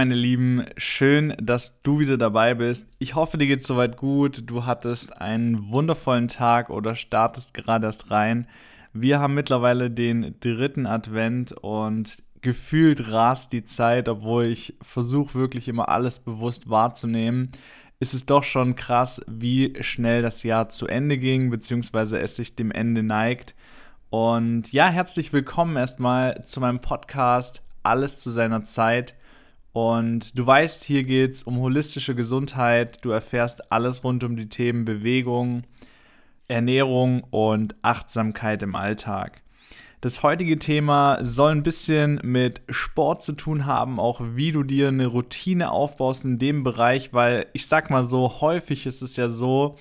Meine Lieben, schön, dass du wieder dabei bist. Ich hoffe, dir geht soweit gut. Du hattest einen wundervollen Tag oder startest gerade erst rein. Wir haben mittlerweile den dritten Advent und gefühlt rast die Zeit, obwohl ich versuche wirklich immer alles bewusst wahrzunehmen. Ist es doch schon krass, wie schnell das Jahr zu Ende ging, beziehungsweise es sich dem Ende neigt. Und ja, herzlich willkommen erstmal zu meinem Podcast Alles zu seiner Zeit. Und du weißt, hier geht es um holistische Gesundheit. Du erfährst alles rund um die Themen Bewegung, Ernährung und Achtsamkeit im Alltag. Das heutige Thema soll ein bisschen mit Sport zu tun haben, auch wie du dir eine Routine aufbaust in dem Bereich, weil ich sag mal so, häufig ist es ja so,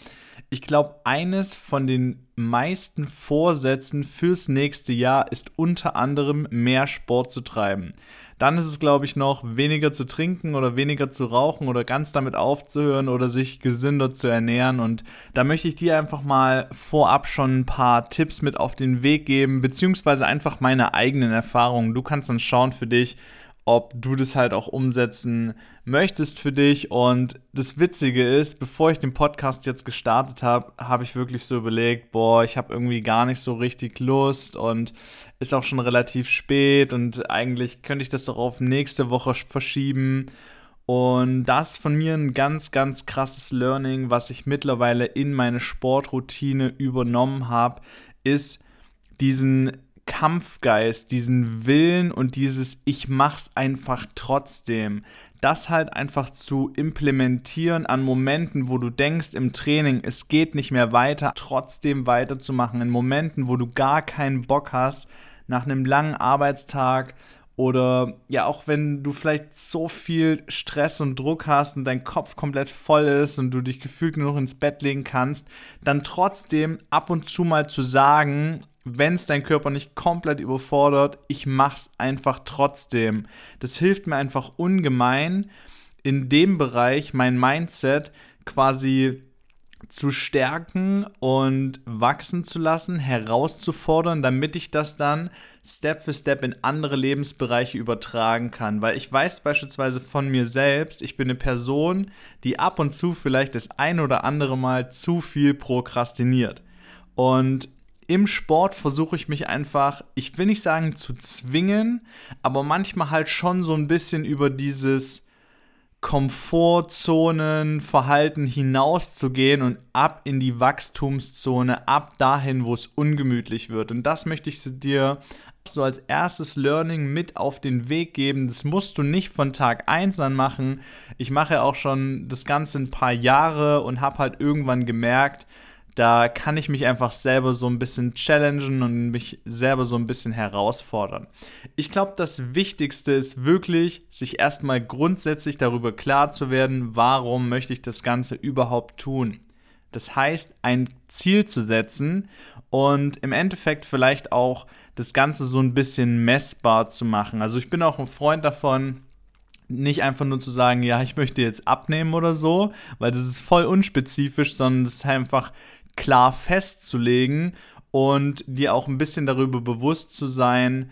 ich glaube, eines von den meisten Vorsätzen fürs nächste Jahr ist unter anderem mehr Sport zu treiben. Dann ist es, glaube ich, noch weniger zu trinken oder weniger zu rauchen oder ganz damit aufzuhören oder sich gesünder zu ernähren. Und da möchte ich dir einfach mal vorab schon ein paar Tipps mit auf den Weg geben, beziehungsweise einfach meine eigenen Erfahrungen. Du kannst dann schauen für dich, ob du das halt auch umsetzen möchtest für dich. Und das Witzige ist, bevor ich den Podcast jetzt gestartet habe, habe ich wirklich so überlegt, boah, ich habe irgendwie gar nicht so richtig Lust und ist auch schon relativ spät und eigentlich könnte ich das doch auf nächste Woche verschieben. Und das von mir ein ganz, ganz krasses Learning, was ich mittlerweile in meine Sportroutine übernommen habe, ist diesen Kampfgeist, diesen Willen und dieses Ich mach's einfach trotzdem. Das halt einfach zu implementieren an Momenten, wo du denkst im Training, es geht nicht mehr weiter, trotzdem weiterzumachen. In Momenten, wo du gar keinen Bock hast, nach einem langen Arbeitstag oder ja, auch wenn du vielleicht so viel Stress und Druck hast und dein Kopf komplett voll ist und du dich gefühlt nur noch ins Bett legen kannst, dann trotzdem ab und zu mal zu sagen, wenn es dein Körper nicht komplett überfordert, ich mach's einfach trotzdem. Das hilft mir einfach ungemein, in dem Bereich mein Mindset quasi zu stärken und wachsen zu lassen, herauszufordern, damit ich das dann Step für Step in andere Lebensbereiche übertragen kann. Weil ich weiß beispielsweise von mir selbst, ich bin eine Person, die ab und zu vielleicht das ein oder andere Mal zu viel prokrastiniert. Und im Sport versuche ich mich einfach, ich will nicht sagen zu zwingen, aber manchmal halt schon so ein bisschen über dieses Komfortzonenverhalten hinauszugehen und ab in die Wachstumszone, ab dahin, wo es ungemütlich wird. Und das möchte ich dir so als erstes Learning mit auf den Weg geben. Das musst du nicht von Tag 1 an machen. Ich mache auch schon das Ganze ein paar Jahre und habe halt irgendwann gemerkt, da kann ich mich einfach selber so ein bisschen challengen und mich selber so ein bisschen herausfordern. Ich glaube, das Wichtigste ist wirklich, sich erstmal grundsätzlich darüber klar zu werden, warum möchte ich das Ganze überhaupt tun. Das heißt, ein Ziel zu setzen und im Endeffekt vielleicht auch das Ganze so ein bisschen messbar zu machen. Also ich bin auch ein Freund davon, nicht einfach nur zu sagen, ja, ich möchte jetzt abnehmen oder so, weil das ist voll unspezifisch, sondern das ist einfach klar festzulegen und dir auch ein bisschen darüber bewusst zu sein,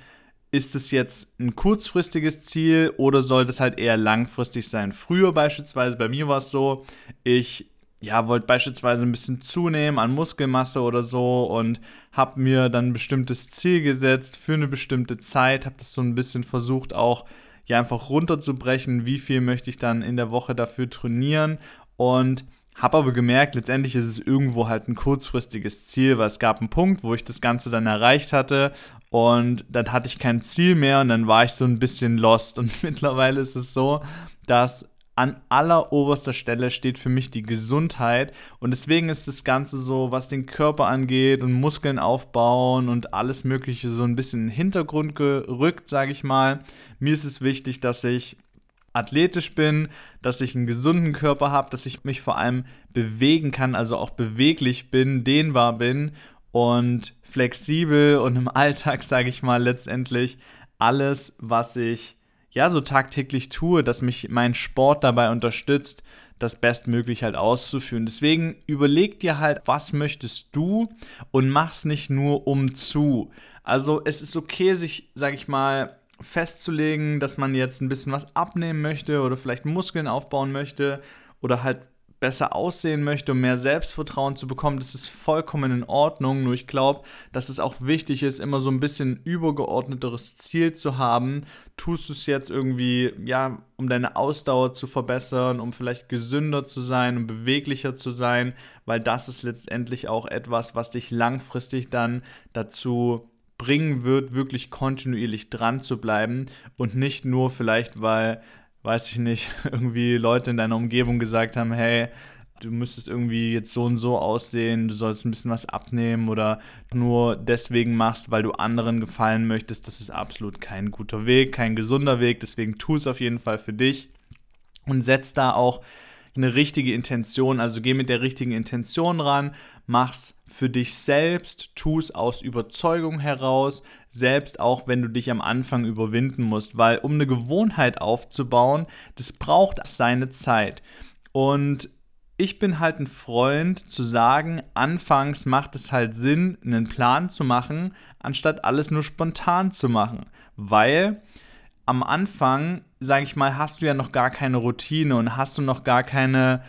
ist es jetzt ein kurzfristiges Ziel oder sollte es halt eher langfristig sein? Früher beispielsweise, bei mir war es so, ich ja, wollte beispielsweise ein bisschen zunehmen an Muskelmasse oder so und habe mir dann ein bestimmtes Ziel gesetzt für eine bestimmte Zeit, habe das so ein bisschen versucht auch ja einfach runterzubrechen, wie viel möchte ich dann in der Woche dafür trainieren und habe aber gemerkt, letztendlich ist es irgendwo halt ein kurzfristiges Ziel, weil es gab einen Punkt, wo ich das Ganze dann erreicht hatte und dann hatte ich kein Ziel mehr und dann war ich so ein bisschen lost. Und mittlerweile ist es so, dass an alleroberster Stelle steht für mich die Gesundheit und deswegen ist das Ganze so, was den Körper angeht und Muskeln aufbauen und alles Mögliche so ein bisschen in den Hintergrund gerückt, sage ich mal. Mir ist es wichtig, dass ich athletisch bin, dass ich einen gesunden Körper habe, dass ich mich vor allem bewegen kann, also auch beweglich bin, dehnbar bin und flexibel und im Alltag, sage ich mal, letztendlich alles, was ich ja so tagtäglich tue, dass mich mein Sport dabei unterstützt, das bestmöglich halt auszuführen. Deswegen überleg dir halt, was möchtest du und mach's nicht nur um zu. Also es ist okay, sich, sag ich mal, festzulegen, dass man jetzt ein bisschen was abnehmen möchte oder vielleicht Muskeln aufbauen möchte oder halt besser aussehen möchte, um mehr Selbstvertrauen zu bekommen, das ist vollkommen in Ordnung. Nur ich glaube, dass es auch wichtig ist, immer so ein bisschen übergeordneteres Ziel zu haben. Tust du es jetzt irgendwie, ja, um deine Ausdauer zu verbessern, um vielleicht gesünder zu sein, um beweglicher zu sein, weil das ist letztendlich auch etwas, was dich langfristig dann dazu bringen wird, wirklich kontinuierlich dran zu bleiben und nicht nur vielleicht, weil weiß ich nicht, irgendwie Leute in deiner Umgebung gesagt haben, hey, du müsstest irgendwie jetzt so und so aussehen, du sollst ein bisschen was abnehmen oder nur deswegen machst, weil du anderen gefallen möchtest, das ist absolut kein guter Weg, kein gesunder Weg, deswegen tu es auf jeden Fall für dich und setz da auch eine richtige Intention, also geh mit der richtigen Intention ran, mach's für dich selbst, tu aus Überzeugung heraus, selbst auch wenn du dich am Anfang überwinden musst, weil um eine Gewohnheit aufzubauen, das braucht seine Zeit. Und ich bin halt ein Freund zu sagen, anfangs macht es halt Sinn, einen Plan zu machen, anstatt alles nur spontan zu machen, weil am Anfang, sage ich mal, hast du ja noch gar keine Routine und hast du noch gar keine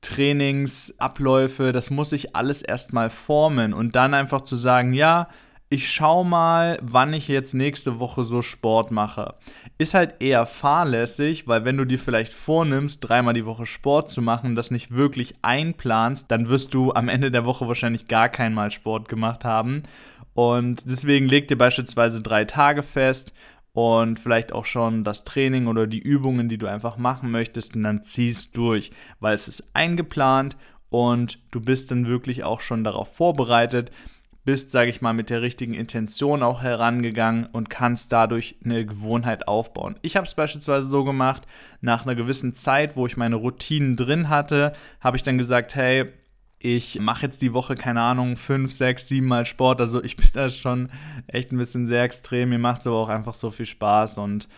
Trainingsabläufe, das muss sich alles erstmal formen und dann einfach zu sagen, ja, ich schau mal, wann ich jetzt nächste Woche so Sport mache. Ist halt eher fahrlässig, weil wenn du dir vielleicht vornimmst, dreimal die Woche Sport zu machen, das nicht wirklich einplanst, dann wirst du am Ende der Woche wahrscheinlich gar kein Mal Sport gemacht haben. Und deswegen leg dir beispielsweise drei Tage fest und vielleicht auch schon das Training oder die Übungen, die du einfach machen möchtest und dann ziehst durch, weil es ist eingeplant und du bist dann wirklich auch schon darauf vorbereitet, bist, sage ich mal, mit der richtigen Intention auch herangegangen und kannst dadurch eine Gewohnheit aufbauen. Ich habe es beispielsweise so gemacht, nach einer gewissen Zeit, wo ich meine Routinen drin hatte, habe ich dann gesagt, hey, ich mache jetzt die Woche, keine Ahnung, fünf, sechs, sieben Mal Sport. Also ich bin da schon echt ein bisschen sehr extrem. Mir macht es aber auch einfach so viel Spaß. Und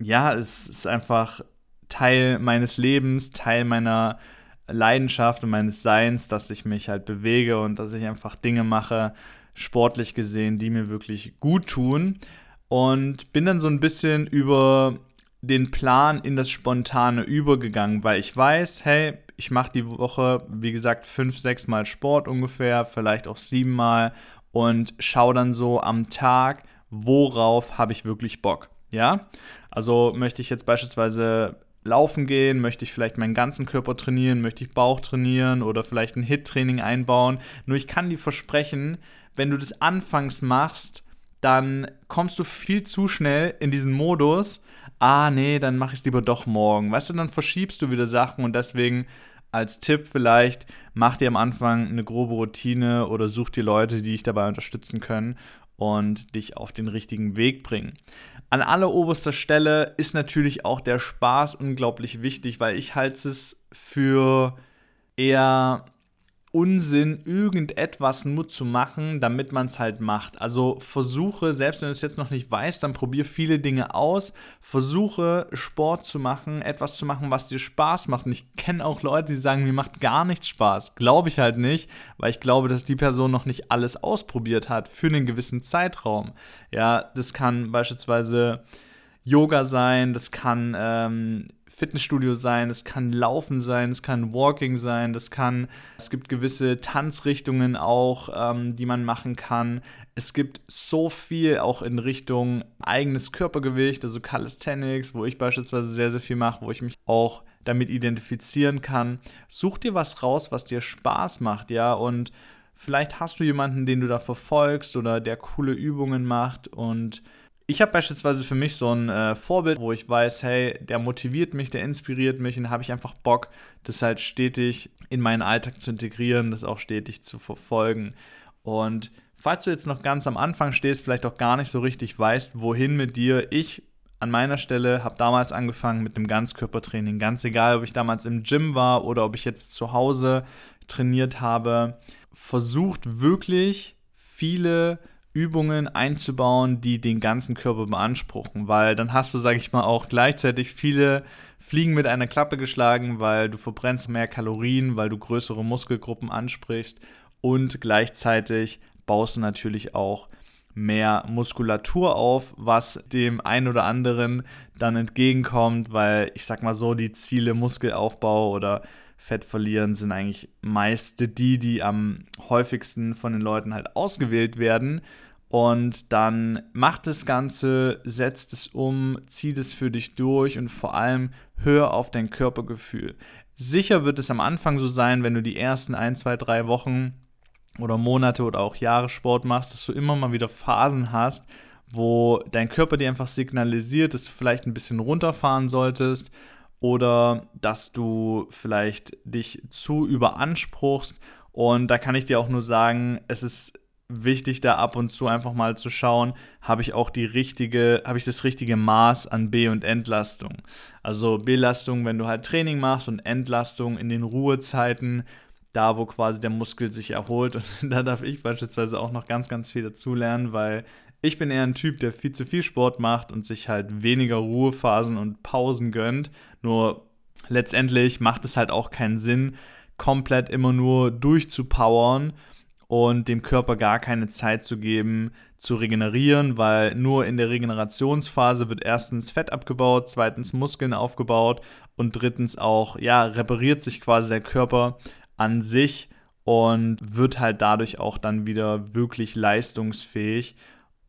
ja, es ist einfach Teil meines Lebens, Teil meiner Leidenschaft und meines Seins, dass ich mich halt bewege und dass ich einfach Dinge mache, sportlich gesehen, die mir wirklich gut tun. Und bin dann so ein bisschen über den Plan in das Spontane übergegangen, weil ich weiß, hey, ich mache die Woche, wie gesagt, fünf, sechs Mal Sport ungefähr, vielleicht auch sieben Mal und schaue dann so am Tag, worauf habe ich wirklich Bock. Ja, also möchte ich jetzt beispielsweise laufen gehen, möchte ich vielleicht meinen ganzen Körper trainieren, möchte ich Bauch trainieren oder vielleicht ein Hit-Training einbauen. Nur ich kann dir versprechen, wenn du das anfangs machst, dann kommst du viel zu schnell in diesen Modus, ah nee, dann mache ich es lieber doch morgen. Weißt du, dann verschiebst du wieder Sachen und deswegen als Tipp vielleicht, mach dir am Anfang eine grobe Routine oder such dir Leute, die dich dabei unterstützen können und dich auf den richtigen Weg bringen. An alleroberster Stelle ist natürlich auch der Spaß unglaublich wichtig, weil ich halte es für eher Unsinn, irgendetwas nur zu machen, damit man es halt macht. Also versuche, selbst wenn du es jetzt noch nicht weißt, dann probier viele Dinge aus. Versuche Sport zu machen, etwas zu machen, was dir Spaß macht. Und ich kenne auch Leute, die sagen, mir macht gar nichts Spaß. Glaube ich halt nicht, weil ich glaube, dass die Person noch nicht alles ausprobiert hat für einen gewissen Zeitraum. Ja, das kann beispielsweise Yoga sein, das kann ähm, Fitnessstudio sein, es kann Laufen sein, es kann Walking sein, das kann, es gibt gewisse Tanzrichtungen auch, ähm, die man machen kann. Es gibt so viel auch in Richtung eigenes Körpergewicht, also Calisthenics, wo ich beispielsweise sehr, sehr viel mache, wo ich mich auch damit identifizieren kann. Such dir was raus, was dir Spaß macht, ja, und vielleicht hast du jemanden, den du da verfolgst oder der coole Übungen macht und ich habe beispielsweise für mich so ein äh, Vorbild, wo ich weiß, hey, der motiviert mich, der inspiriert mich und habe ich einfach Bock, das halt stetig in meinen Alltag zu integrieren, das auch stetig zu verfolgen. Und falls du jetzt noch ganz am Anfang stehst, vielleicht auch gar nicht so richtig weißt, wohin mit dir, ich an meiner Stelle habe damals angefangen mit einem Ganzkörpertraining. Ganz egal, ob ich damals im Gym war oder ob ich jetzt zu Hause trainiert habe. Versucht wirklich viele Übungen einzubauen, die den ganzen Körper beanspruchen, weil dann hast du, sag ich mal, auch gleichzeitig viele Fliegen mit einer Klappe geschlagen, weil du verbrennst mehr Kalorien, weil du größere Muskelgruppen ansprichst. Und gleichzeitig baust du natürlich auch mehr Muskulatur auf, was dem einen oder anderen dann entgegenkommt, weil ich sag mal so, die Ziele Muskelaufbau oder Fett verlieren sind eigentlich meist die, die am häufigsten von den Leuten halt ausgewählt werden. Und dann mach das Ganze, setzt es um, zieh das für dich durch und vor allem hör auf dein Körpergefühl. Sicher wird es am Anfang so sein, wenn du die ersten ein, zwei, drei Wochen oder Monate oder auch Jahre Sport machst, dass du immer mal wieder Phasen hast, wo dein Körper dir einfach signalisiert, dass du vielleicht ein bisschen runterfahren solltest oder dass du vielleicht dich zu überanspruchst. Und da kann ich dir auch nur sagen, es ist wichtig, da ab und zu einfach mal zu schauen, habe ich auch die richtige, habe ich das richtige Maß an B- und Entlastung. Also Belastung, wenn du halt Training machst und Entlastung in den Ruhezeiten, da wo quasi der Muskel sich erholt. Und da darf ich beispielsweise auch noch ganz, ganz viel dazulernen, weil ich bin eher ein Typ, der viel zu viel Sport macht und sich halt weniger Ruhephasen und Pausen gönnt. Nur letztendlich macht es halt auch keinen Sinn, komplett immer nur durchzupowern und dem Körper gar keine Zeit zu geben, zu regenerieren, weil nur in der Regenerationsphase wird erstens Fett abgebaut, zweitens Muskeln aufgebaut und drittens auch, ja, repariert sich quasi der Körper an sich und wird halt dadurch auch dann wieder wirklich leistungsfähig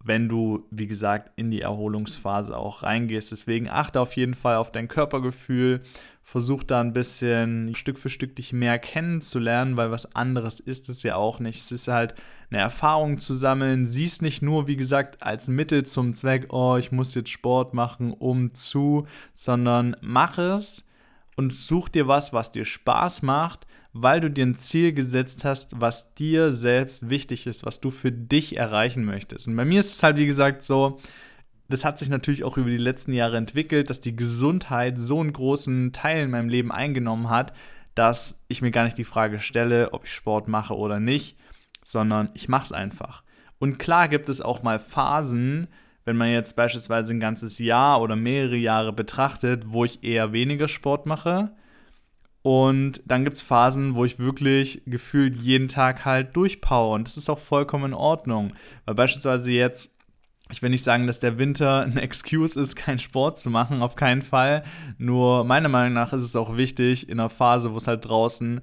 wenn du, wie gesagt, in die Erholungsphase auch reingehst. Deswegen achte auf jeden Fall auf dein Körpergefühl. Versuch da ein bisschen Stück für Stück dich mehr kennenzulernen, weil was anderes ist es ja auch nicht. Es ist halt eine Erfahrung zu sammeln. Sieh es nicht nur, wie gesagt, als Mittel zum Zweck, oh, ich muss jetzt Sport machen, um zu, sondern mach es und such dir was, was dir Spaß macht weil du dir ein Ziel gesetzt hast, was dir selbst wichtig ist, was du für dich erreichen möchtest. Und bei mir ist es halt, wie gesagt, so, das hat sich natürlich auch über die letzten Jahre entwickelt, dass die Gesundheit so einen großen Teil in meinem Leben eingenommen hat, dass ich mir gar nicht die Frage stelle, ob ich Sport mache oder nicht, sondern ich mache es einfach. Und klar gibt es auch mal Phasen, wenn man jetzt beispielsweise ein ganzes Jahr oder mehrere Jahre betrachtet, wo ich eher weniger Sport mache und dann gibt es Phasen, wo ich wirklich gefühlt jeden Tag halt durchpower. Und das ist auch vollkommen in Ordnung. Weil beispielsweise jetzt, ich will nicht sagen, dass der Winter ein Excuse ist, keinen Sport zu machen, auf keinen Fall. Nur meiner Meinung nach ist es auch wichtig, in einer Phase, wo es halt draußen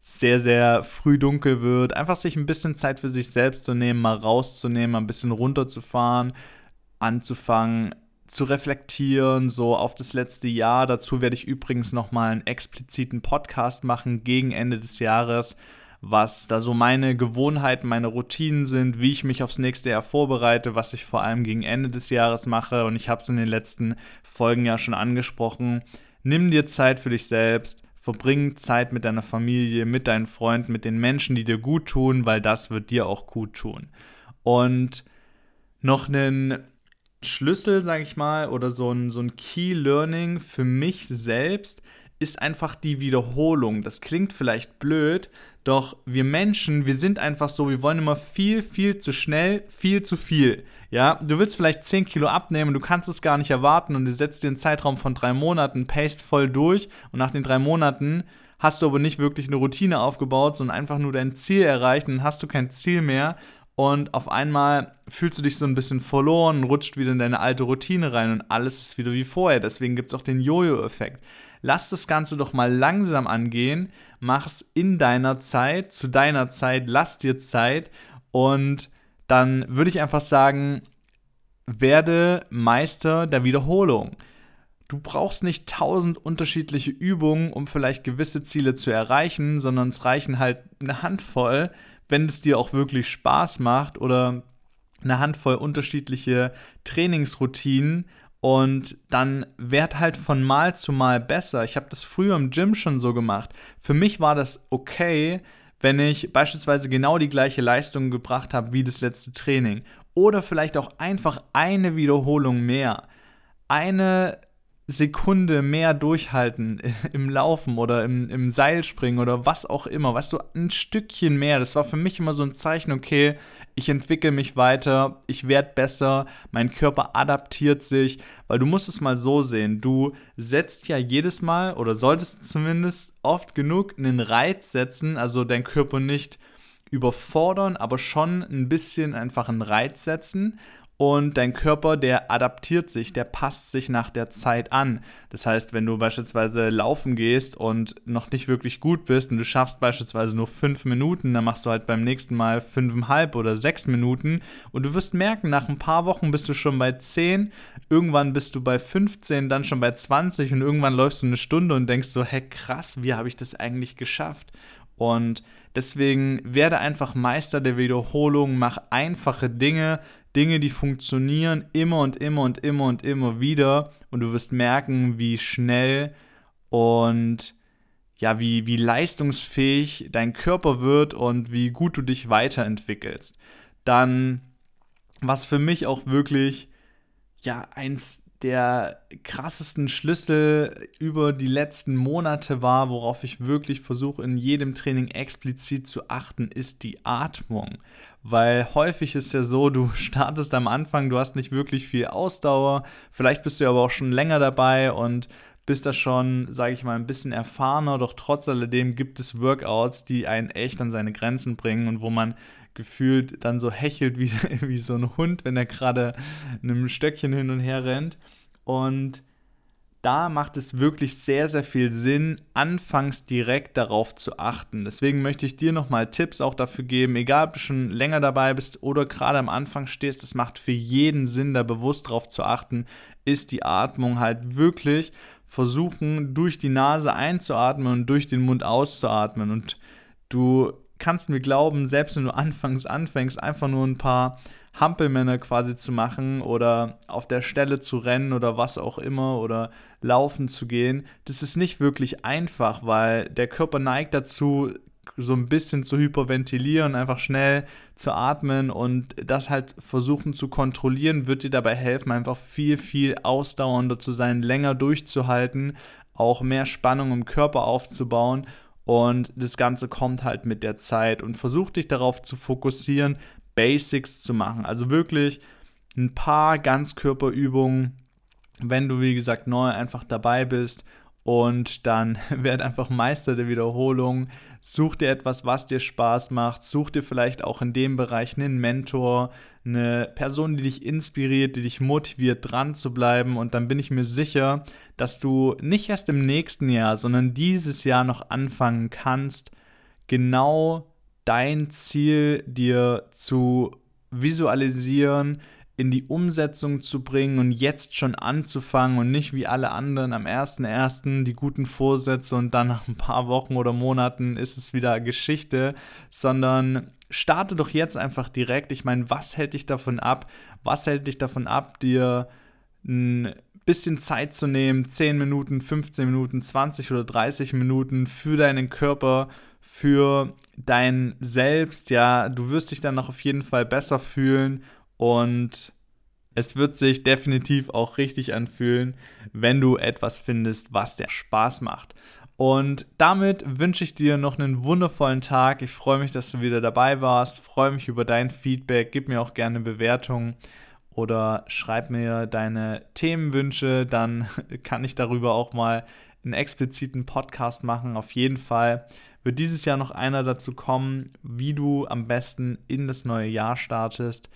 sehr, sehr früh dunkel wird, einfach sich ein bisschen Zeit für sich selbst zu nehmen, mal rauszunehmen, mal ein bisschen runterzufahren, anzufangen, zu reflektieren, so auf das letzte Jahr. Dazu werde ich übrigens nochmal einen expliziten Podcast machen gegen Ende des Jahres, was da so meine Gewohnheiten, meine Routinen sind, wie ich mich aufs nächste Jahr vorbereite, was ich vor allem gegen Ende des Jahres mache. Und ich habe es in den letzten Folgen ja schon angesprochen. Nimm dir Zeit für dich selbst, verbring Zeit mit deiner Familie, mit deinen Freunden, mit den Menschen, die dir gut tun, weil das wird dir auch gut tun. Und noch einen Schlüssel, sage ich mal, oder so ein, so ein Key Learning für mich selbst ist einfach die Wiederholung. Das klingt vielleicht blöd, doch wir Menschen, wir sind einfach so, wir wollen immer viel, viel zu schnell, viel zu viel. Ja, du willst vielleicht 10 Kilo abnehmen, du kannst es gar nicht erwarten und du setzt dir einen Zeitraum von drei Monaten, paste voll durch und nach den drei Monaten hast du aber nicht wirklich eine Routine aufgebaut, sondern einfach nur dein Ziel erreicht und dann hast du kein Ziel mehr und auf einmal fühlst du dich so ein bisschen verloren, rutscht wieder in deine alte Routine rein und alles ist wieder wie vorher. Deswegen gibt es auch den Jojo-Effekt. Lass das Ganze doch mal langsam angehen, mach's in deiner Zeit, zu deiner Zeit, lass dir Zeit und dann würde ich einfach sagen, werde Meister der Wiederholung. Du brauchst nicht tausend unterschiedliche Übungen, um vielleicht gewisse Ziele zu erreichen, sondern es reichen halt eine Handvoll, wenn es dir auch wirklich Spaß macht oder eine Handvoll unterschiedliche Trainingsroutinen und dann werd halt von Mal zu Mal besser. Ich habe das früher im Gym schon so gemacht. Für mich war das okay, wenn ich beispielsweise genau die gleiche Leistung gebracht habe wie das letzte Training. Oder vielleicht auch einfach eine Wiederholung mehr. Eine Sekunde mehr durchhalten im Laufen oder im, im Seilspringen oder was auch immer. Weißt du, ein Stückchen mehr. Das war für mich immer so ein Zeichen, okay, ich entwickle mich weiter, ich werde besser, mein Körper adaptiert sich, weil du musst es mal so sehen, du setzt ja jedes Mal oder solltest zumindest oft genug einen Reiz setzen, also dein Körper nicht überfordern, aber schon ein bisschen einfach einen Reiz setzen und dein Körper, der adaptiert sich, der passt sich nach der Zeit an. Das heißt, wenn du beispielsweise laufen gehst und noch nicht wirklich gut bist und du schaffst beispielsweise nur fünf Minuten, dann machst du halt beim nächsten Mal fünfeinhalb oder sechs Minuten und du wirst merken, nach ein paar Wochen bist du schon bei zehn, irgendwann bist du bei 15, dann schon bei 20 und irgendwann läufst du eine Stunde und denkst so, hä krass, wie habe ich das eigentlich geschafft? Und deswegen werde einfach Meister der Wiederholung, mach einfache Dinge, Dinge, die funktionieren immer und immer und immer und immer wieder und du wirst merken, wie schnell und ja, wie, wie leistungsfähig dein Körper wird und wie gut du dich weiterentwickelst. Dann, was für mich auch wirklich ja eins der krassesten Schlüssel über die letzten Monate war, worauf ich wirklich versuche in jedem Training explizit zu achten, ist die Atmung. Weil häufig ist ja so, du startest am Anfang, du hast nicht wirklich viel Ausdauer, vielleicht bist du aber auch schon länger dabei und bist da schon, sage ich mal, ein bisschen erfahrener, doch trotz alledem gibt es Workouts, die einen echt an seine Grenzen bringen und wo man gefühlt dann so hechelt wie, wie so ein Hund, wenn er gerade einem Stöckchen hin und her rennt. Und da macht es wirklich sehr, sehr viel Sinn, anfangs direkt darauf zu achten. Deswegen möchte ich dir nochmal Tipps auch dafür geben, egal ob du schon länger dabei bist oder gerade am Anfang stehst, es macht für jeden Sinn, da bewusst darauf zu achten, ist die Atmung halt wirklich versuchen, durch die Nase einzuatmen und durch den Mund auszuatmen. Und du kannst mir glauben, selbst wenn du anfangs anfängst, einfach nur ein paar Hampelmänner quasi zu machen oder auf der Stelle zu rennen oder was auch immer oder laufen zu gehen, das ist nicht wirklich einfach, weil der Körper neigt dazu, so ein bisschen zu hyperventilieren, einfach schnell zu atmen und das halt versuchen zu kontrollieren, wird dir dabei helfen, einfach viel, viel ausdauernder zu sein, länger durchzuhalten, auch mehr Spannung im Körper aufzubauen und das Ganze kommt halt mit der Zeit und versuch dich darauf zu fokussieren, Basics zu machen. Also wirklich ein paar Ganzkörperübungen, wenn du, wie gesagt, neu einfach dabei bist und dann werd einfach Meister der Wiederholung. Such dir etwas, was dir Spaß macht. Such dir vielleicht auch in dem Bereich einen Mentor, eine Person, die dich inspiriert, die dich motiviert, dran zu bleiben. Und dann bin ich mir sicher, dass du nicht erst im nächsten Jahr, sondern dieses Jahr noch anfangen kannst, genau dein Ziel dir zu visualisieren, in die Umsetzung zu bringen und jetzt schon anzufangen und nicht wie alle anderen am 1.1. die guten Vorsätze und dann nach ein paar Wochen oder Monaten ist es wieder Geschichte, sondern starte doch jetzt einfach direkt. Ich meine, was hält dich davon ab? Was hält dich davon ab, dir ein bisschen Zeit zu nehmen, 10 Minuten, 15 Minuten, 20 oder 30 Minuten für deinen Körper, für dein Selbst, ja, du wirst dich dann noch auf jeden Fall besser fühlen und es wird sich definitiv auch richtig anfühlen, wenn du etwas findest, was dir Spaß macht. Und damit wünsche ich dir noch einen wundervollen Tag. Ich freue mich, dass du wieder dabei warst. freue mich über dein Feedback. Gib mir auch gerne Bewertungen oder schreib mir deine Themenwünsche. Dann kann ich darüber auch mal einen expliziten Podcast machen. Auf jeden Fall wird dieses Jahr noch einer dazu kommen, wie du am besten in das neue Jahr startest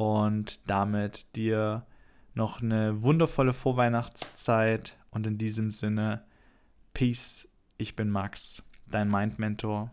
und damit dir noch eine wundervolle Vorweihnachtszeit und in diesem Sinne Peace. Ich bin Max, dein Mind Mentor.